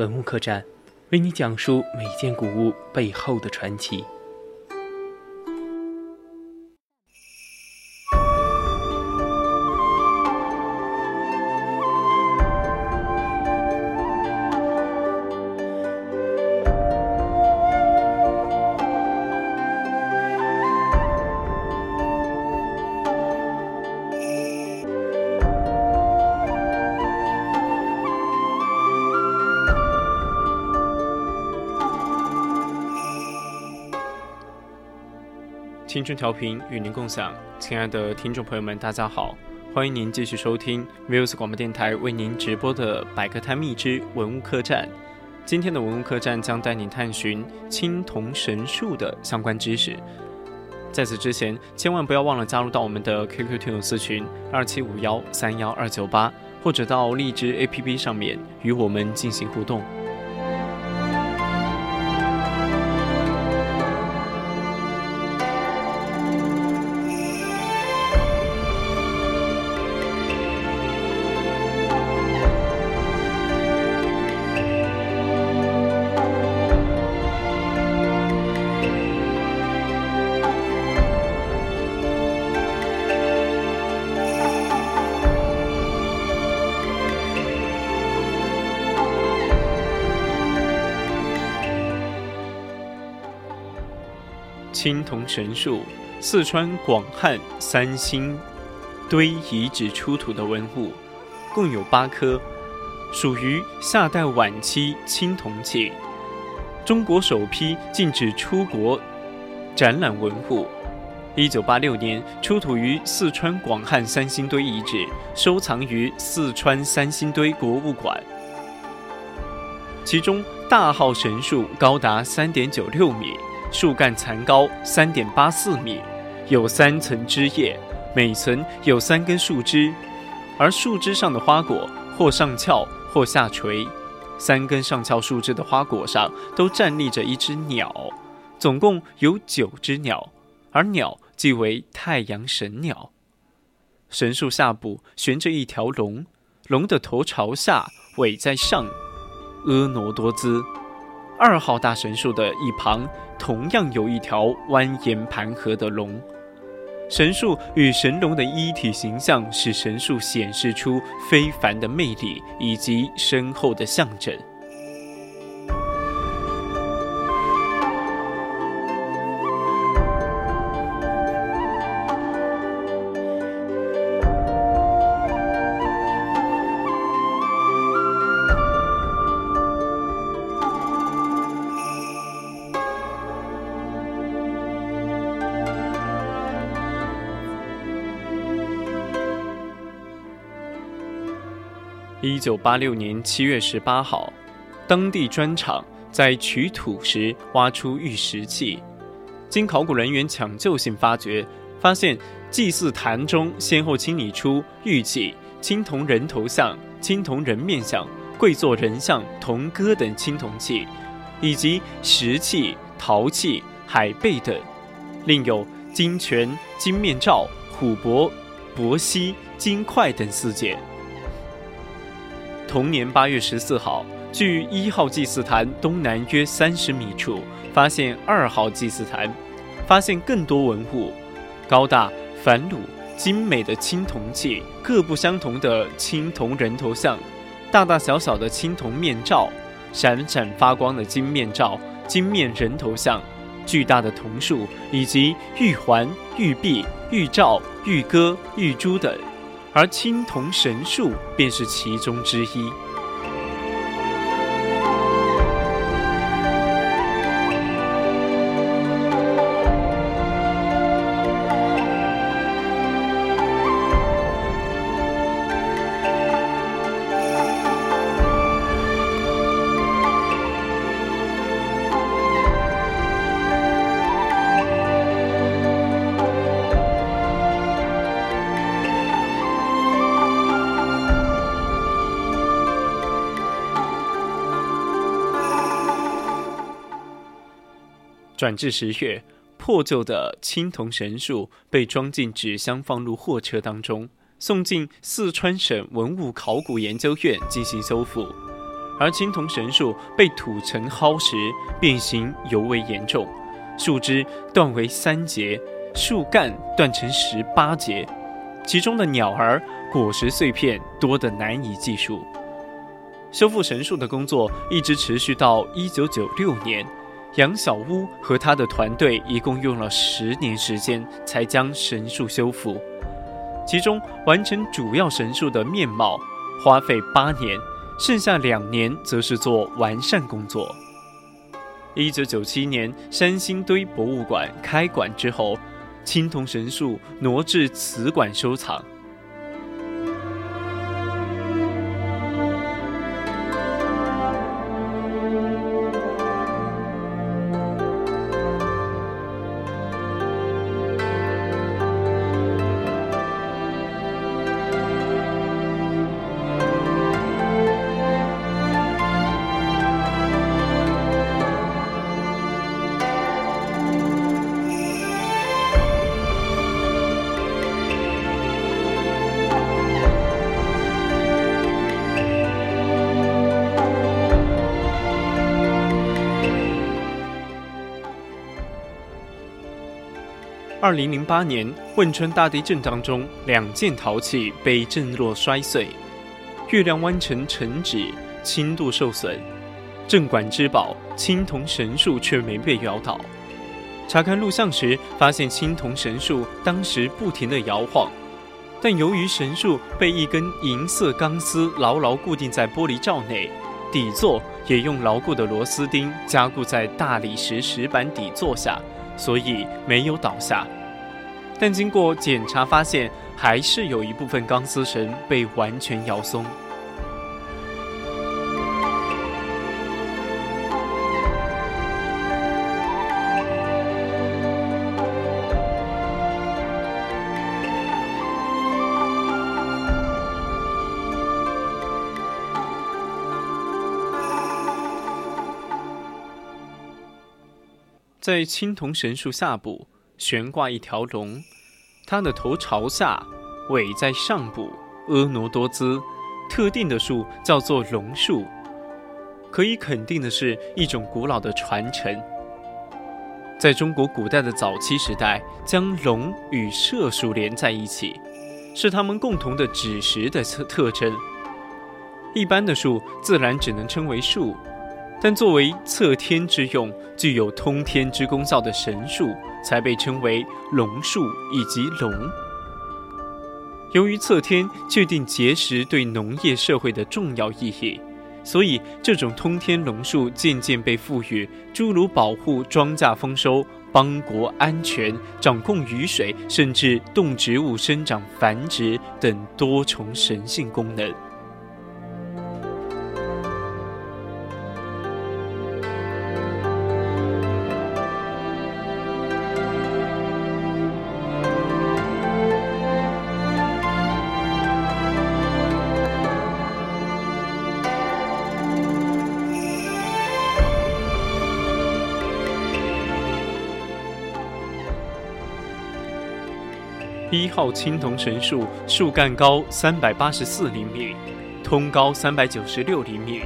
文物客栈，为你讲述每件古物背后的传奇。青春调频与您共享，亲爱的听众朋友们，大家好，欢迎您继续收听 Muse 广播电台为您直播的《百科探秘之文物客栈》。今天的文物客栈将带您探寻青铜神树的相关知识。在此之前，千万不要忘了加入到我们的 QQ 听友私群二七五幺三幺二九八，或者到荔枝 APP 上面与我们进行互动。青铜神树，四川广汉三星堆遗址出土的文物，共有八颗，属于夏代晚期青铜器。中国首批禁止出国展览文物。一九八六年出土于四川广汉三星堆遗址，收藏于四川三星堆博物馆。其中大号神树高达三点九六米。树干残高三点八四米，有三层枝叶，每层有三根树枝，而树枝上的花果或上翘或下垂。三根上翘树枝的花果上都站立着一只鸟，总共有九只鸟，而鸟即为太阳神鸟。神树下部悬着一条龙，龙的头朝下，尾在上，婀娜多姿。二号大神树的一旁。同样有一条蜿蜒盘河的龙，神树与神龙的一体形象，使神树显示出非凡的魅力以及深厚的象征。一九八六年七月十八号，当地砖厂在取土时挖出玉石器，经考古人员抢救性发掘，发现祭祀坛中先后清理出玉器、青铜人头像、青铜人面像、跪坐人像、铜戈等青铜器，以及石器、陶器、海贝等，另有金泉、金面罩、琥珀、帛锡、金块等四件。同年八月十四号，距一号祭祀坛东南约三十米处，发现二号祭祀坛，发现更多文物，高大繁缛、精美的青铜器，各不相同的青铜人头像，大大小小的青铜面罩，闪闪发光的金面罩、金面人头像，巨大的铜树，以及玉环、玉璧、玉罩、玉戈、玉珠等。而青铜神树便是其中之一。转至十月，破旧的青铜神树被装进纸箱，放入货车当中，送进四川省文物考古研究院进行修复。而青铜神树被土层夯实，变形尤为严重，树枝断为三节，树干断成十八节，其中的鸟儿、果实碎片多得难以计数。修复神树的工作一直持续到一九九六年，杨小屋和他的团队一共用了十年时间才将神树修复，其中完成主要神树的面貌花费八年。剩下两年则是做完善工作。一九九七年，山星堆博物馆开馆之后，青铜神树挪至此馆收藏。二零零八年汶川大地震当中，两件陶器被震落摔碎，月亮湾城城址，轻度受损。镇馆之宝青铜神树却没被摇倒。查看录像时，发现青铜神树当时不停地摇晃，但由于神树被一根银色钢丝牢牢固定在玻璃罩内，底座也用牢固的螺丝钉加固在大理石石板底座下。所以没有倒下，但经过检查发现，还是有一部分钢丝绳被完全摇松。在青铜神树下部悬挂一条龙，它的头朝下，尾在上部，婀娜多姿。特定的树叫做龙树。可以肯定的是，一种古老的传承。在中国古代的早期时代，将龙与射树连在一起，是他们共同的指实的特特征。一般的树自然只能称为树。但作为测天之用、具有通天之功效的神树，才被称为龙树以及龙。由于测天确定节食对农业社会的重要意义，所以这种通天龙树渐渐被赋予诸如保护庄稼丰收、邦国安全、掌控雨水，甚至动植物生长繁殖等多重神性功能。一号青铜神树树干高三百八十四厘米，通高三百九十六厘米，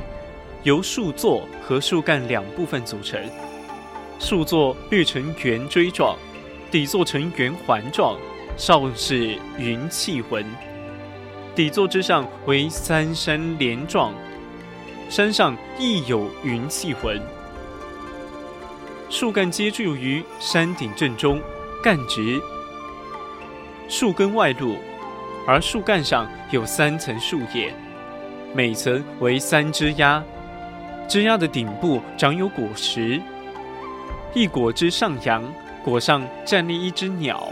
由树座和树干两部分组成。树座略呈圆锥状，底座呈圆环状，上是云气纹。底座之上为三山连状，山上亦有云气纹。树干接住于山顶正中，干直。树根外露，而树干上有三层树叶，每层为三枝丫，枝丫的顶部长有果实，一果枝上扬，果上站立一只鸟，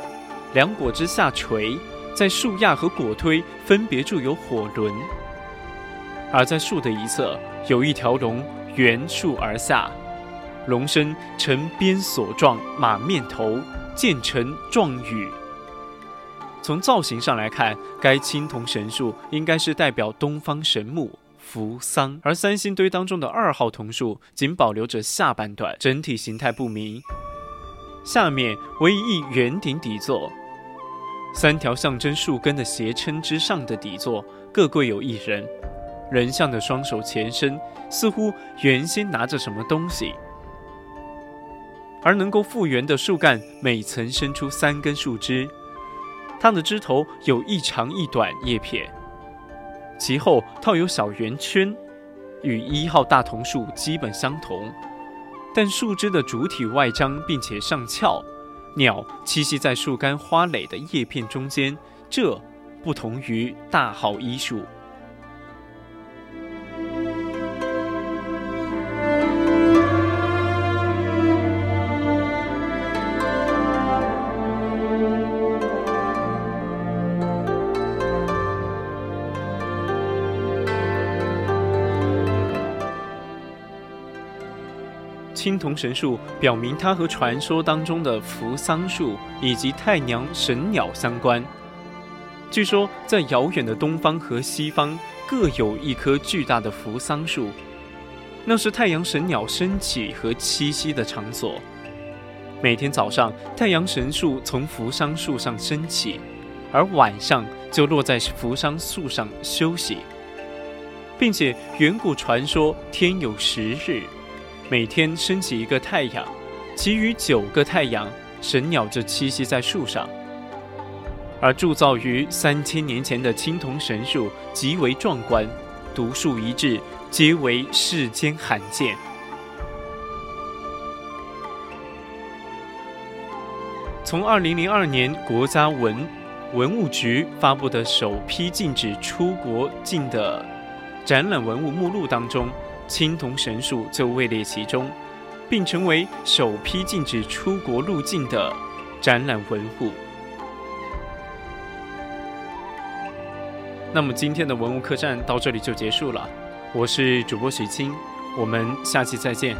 两果枝下垂，在树桠和果推分别筑有火轮，而在树的一侧有一条龙沿树而下，龙身呈鞭索状马面头，渐成状羽。从造型上来看，该青铜神树应该是代表东方神木扶桑，而三星堆当中的二号铜树仅保留着下半段，整体形态不明。下面为一圆顶底座，三条象征树根的斜撑之上的底座各跪有一人，人像的双手前伸，似乎原先拿着什么东西。而能够复原的树干每层伸出三根树枝，它的枝头有一长一短叶片，其后套有小圆圈，与一号大桐树基本相同，但树枝的主体外张并且上翘，鸟栖息在树干花蕾的叶片中间，这不同于大号一树。青铜神树表明它和传说当中的扶桑树以及太阳神鸟相关。据说，在遥远的东方和西方各有一棵巨大的扶桑树，那是太阳神鸟升起和栖息的场所。每天早上，太阳神树从扶桑树上升起，而晚上就落在扶桑树上休息，并且远古传说天有十日。每天升起一个太阳，其余九个太阳，神鸟就栖息在树上。而铸造于三千年前的青铜神树极为壮观，独树一帜，皆为世间罕见。从二零零二年国家文文物局发布的首批禁止出国境的展览文物目录当中。青铜神树就位列其中，并成为首批禁止出国入境的展览文物。那么今天的文物客栈到这里就结束了，我是主播许清，我们下期再见。